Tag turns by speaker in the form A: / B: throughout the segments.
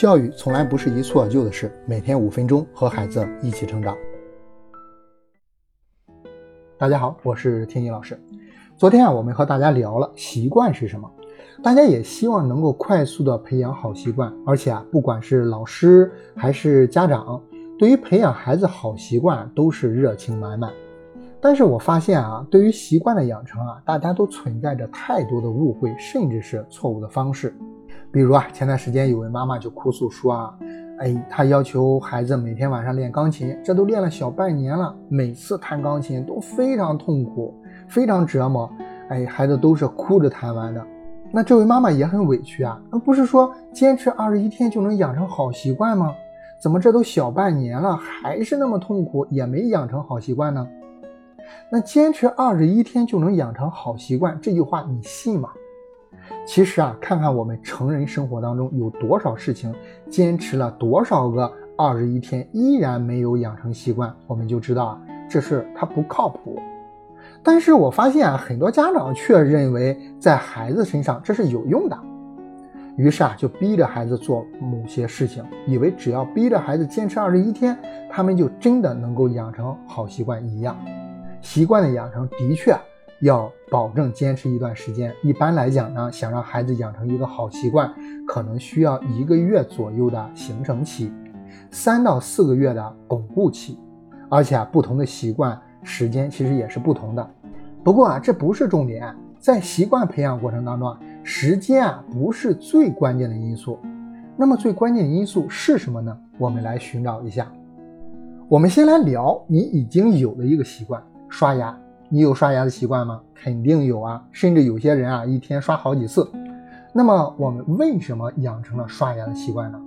A: 教育从来不是一蹴而就的事，每天五分钟和孩子一起成长。大家好，我是天一老师。昨天啊，我们和大家聊了习惯是什么，大家也希望能够快速的培养好习惯，而且啊，不管是老师还是家长，对于培养孩子好习惯都是热情满满。但是我发现啊，对于习惯的养成啊，大家都存在着太多的误会，甚至是错误的方式。比如啊，前段时间有位妈妈就哭诉说啊，哎，她要求孩子每天晚上练钢琴，这都练了小半年了，每次弹钢琴都非常痛苦，非常折磨，哎，孩子都是哭着弹完的。那这位妈妈也很委屈啊，那不是说坚持二十一天就能养成好习惯吗？怎么这都小半年了，还是那么痛苦，也没养成好习惯呢？那坚持二十一天就能养成好习惯，这句话你信吗？其实啊，看看我们成人生活当中有多少事情，坚持了多少个二十一天依然没有养成习惯，我们就知道啊，这事它不靠谱。但是我发现啊，很多家长却认为在孩子身上这是有用的，于是啊，就逼着孩子做某些事情，以为只要逼着孩子坚持二十一天，他们就真的能够养成好习惯一样。习惯的养成的确。要保证坚持一段时间。一般来讲呢，想让孩子养成一个好习惯，可能需要一个月左右的形成期，三到四个月的巩固期。而且啊，不同的习惯时间其实也是不同的。不过啊，这不是重点，在习惯培养过程当中啊，时间啊不是最关键的因素。那么最关键的因素是什么呢？我们来寻找一下。我们先来聊你已经有的一个习惯——刷牙。你有刷牙的习惯吗？肯定有啊，甚至有些人啊，一天刷好几次。那么我们为什么养成了刷牙的习惯呢？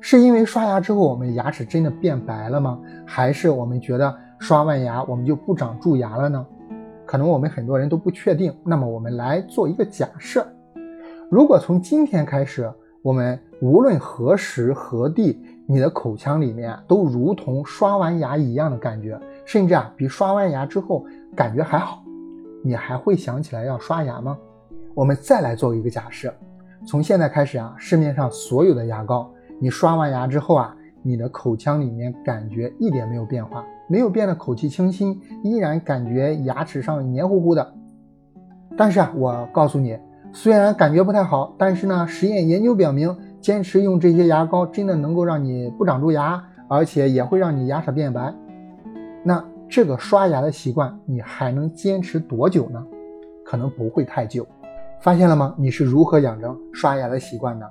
A: 是因为刷牙之后我们牙齿真的变白了吗？还是我们觉得刷完牙我们就不长蛀牙了呢？可能我们很多人都不确定。那么我们来做一个假设：如果从今天开始，我们无论何时何地，你的口腔里面都如同刷完牙一样的感觉，甚至啊，比刷完牙之后。感觉还好，你还会想起来要刷牙吗？我们再来做一个假设，从现在开始啊，市面上所有的牙膏，你刷完牙之后啊，你的口腔里面感觉一点没有变化，没有变得口气清新，依然感觉牙齿上黏糊糊的。但是啊，我告诉你，虽然感觉不太好，但是呢，实验研究表明，坚持用这些牙膏真的能够让你不长蛀牙，而且也会让你牙齿变白。那。这个刷牙的习惯，你还能坚持多久呢？可能不会太久。发现了吗？你是如何养成刷牙的习惯的？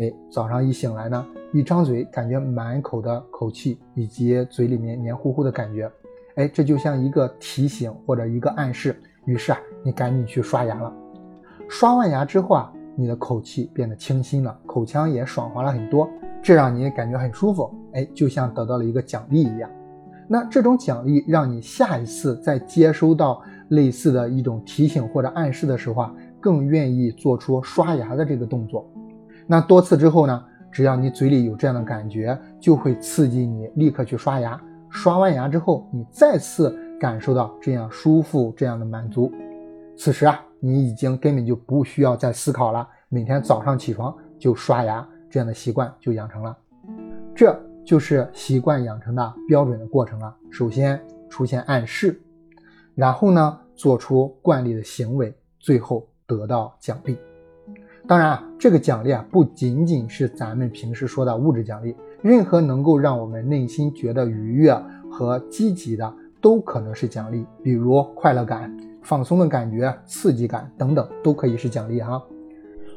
A: 哎，早上一醒来呢，一张嘴感觉满口的口气，以及嘴里面黏糊糊的感觉。哎，这就像一个提醒或者一个暗示。于是啊，你赶紧去刷牙了。刷完牙之后啊，你的口气变得清新了，口腔也爽滑了很多，这让你感觉很舒服。哎，就像得到了一个奖励一样。那这种奖励让你下一次再接收到类似的一种提醒或者暗示的时候啊，更愿意做出刷牙的这个动作。那多次之后呢，只要你嘴里有这样的感觉，就会刺激你立刻去刷牙。刷完牙之后，你再次感受到这样舒服、这样的满足，此时啊，你已经根本就不需要再思考了。每天早上起床就刷牙，这样的习惯就养成了。这。就是习惯养成的标准的过程了。首先出现暗示，然后呢做出惯例的行为，最后得到奖励。当然啊，这个奖励啊不仅仅是咱们平时说的物质奖励，任何能够让我们内心觉得愉悦和积极的，都可能是奖励。比如快乐感、放松的感觉、刺激感等等，都可以是奖励哈。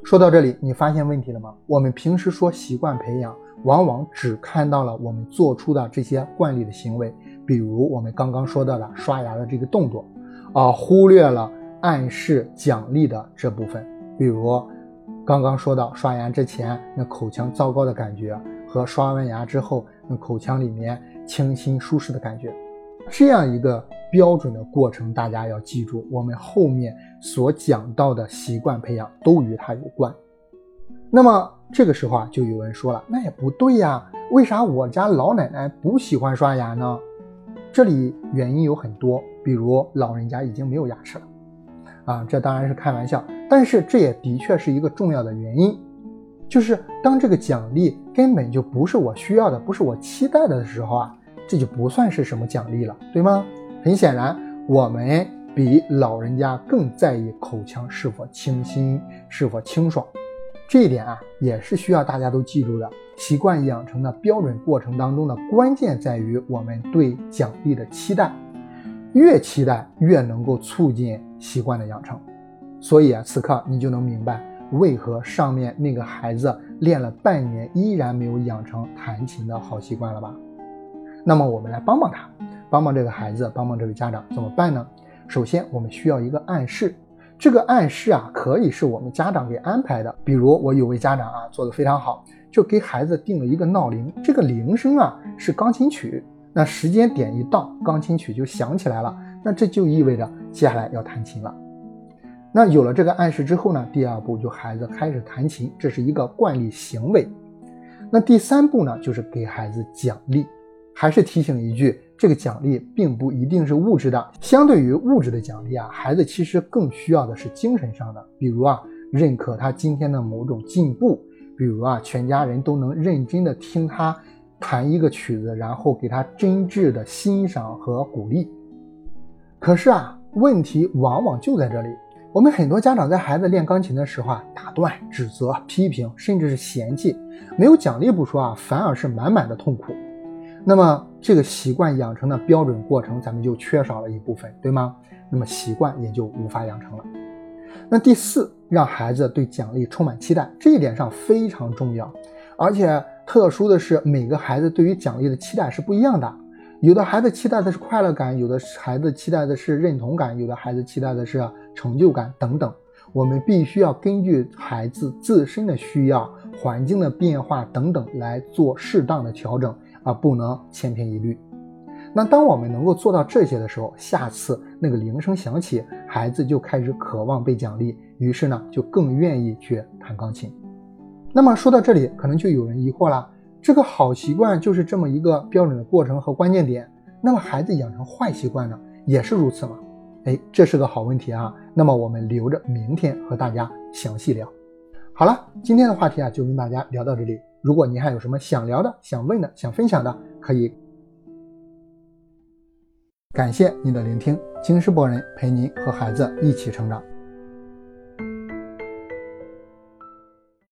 A: 说到这里，你发现问题了吗？我们平时说习惯培养。往往只看到了我们做出的这些惯例的行为，比如我们刚刚说到的刷牙的这个动作，啊，忽略了暗示奖励的这部分，比如刚刚说到刷牙之前那口腔糟糕的感觉，和刷完牙之后那口腔里面清新舒适的感觉，这样一个标准的过程，大家要记住，我们后面所讲到的习惯培养都与它有关。那么这个时候啊，就有人说了，那也不对呀，为啥我家老奶奶不喜欢刷牙呢？这里原因有很多，比如老人家已经没有牙齿了，啊，这当然是开玩笑，但是这也的确是一个重要的原因，就是当这个奖励根本就不是我需要的，不是我期待的时候啊，这就不算是什么奖励了，对吗？很显然，我们比老人家更在意口腔是否清新，是否清爽。这一点啊，也是需要大家都记住的。习惯养成的标准过程当中的关键在于我们对奖励的期待，越期待越能够促进习惯的养成。所以啊，此刻你就能明白为何上面那个孩子练了半年依然没有养成弹琴的好习惯了吧？那么我们来帮帮他，帮帮这个孩子，帮帮这位家长，怎么办呢？首先，我们需要一个暗示。这个暗示啊，可以是我们家长给安排的。比如我有位家长啊，做的非常好，就给孩子定了一个闹铃，这个铃声啊是钢琴曲，那时间点一到，钢琴曲就响起来了，那这就意味着接下来要弹琴了。那有了这个暗示之后呢，第二步就孩子开始弹琴，这是一个惯例行为。那第三步呢，就是给孩子奖励，还是提醒一句。这个奖励并不一定是物质的，相对于物质的奖励啊，孩子其实更需要的是精神上的，比如啊，认可他今天的某种进步，比如啊，全家人都能认真的听他弹一个曲子，然后给他真挚的欣赏和鼓励。可是啊，问题往往就在这里，我们很多家长在孩子练钢琴的时候啊，打断、指责、批评，甚至是嫌弃，没有奖励不说啊，反而是满满的痛苦。那么这个习惯养成的标准过程，咱们就缺少了一部分，对吗？那么习惯也就无法养成了。那第四，让孩子对奖励充满期待，这一点上非常重要。而且特殊的是，每个孩子对于奖励的期待是不一样的。有的孩子期待的是快乐感，有的孩子期待的是认同感，有的孩子期待的是成就感等等。我们必须要根据孩子自身的需要、环境的变化等等来做适当的调整。而不能千篇一律。那当我们能够做到这些的时候，下次那个铃声响起，孩子就开始渴望被奖励，于是呢，就更愿意去弹钢琴。那么说到这里，可能就有人疑惑了：这个好习惯就是这么一个标准的过程和关键点，那么孩子养成坏习惯呢，也是如此吗？哎，这是个好问题啊。那么我们留着明天和大家详细聊。好了，今天的话题啊，就跟大家聊到这里。如果您还有什么想聊的、想问的、想分享的，可以。感谢您的聆听，京师博人陪您和孩子一起成长。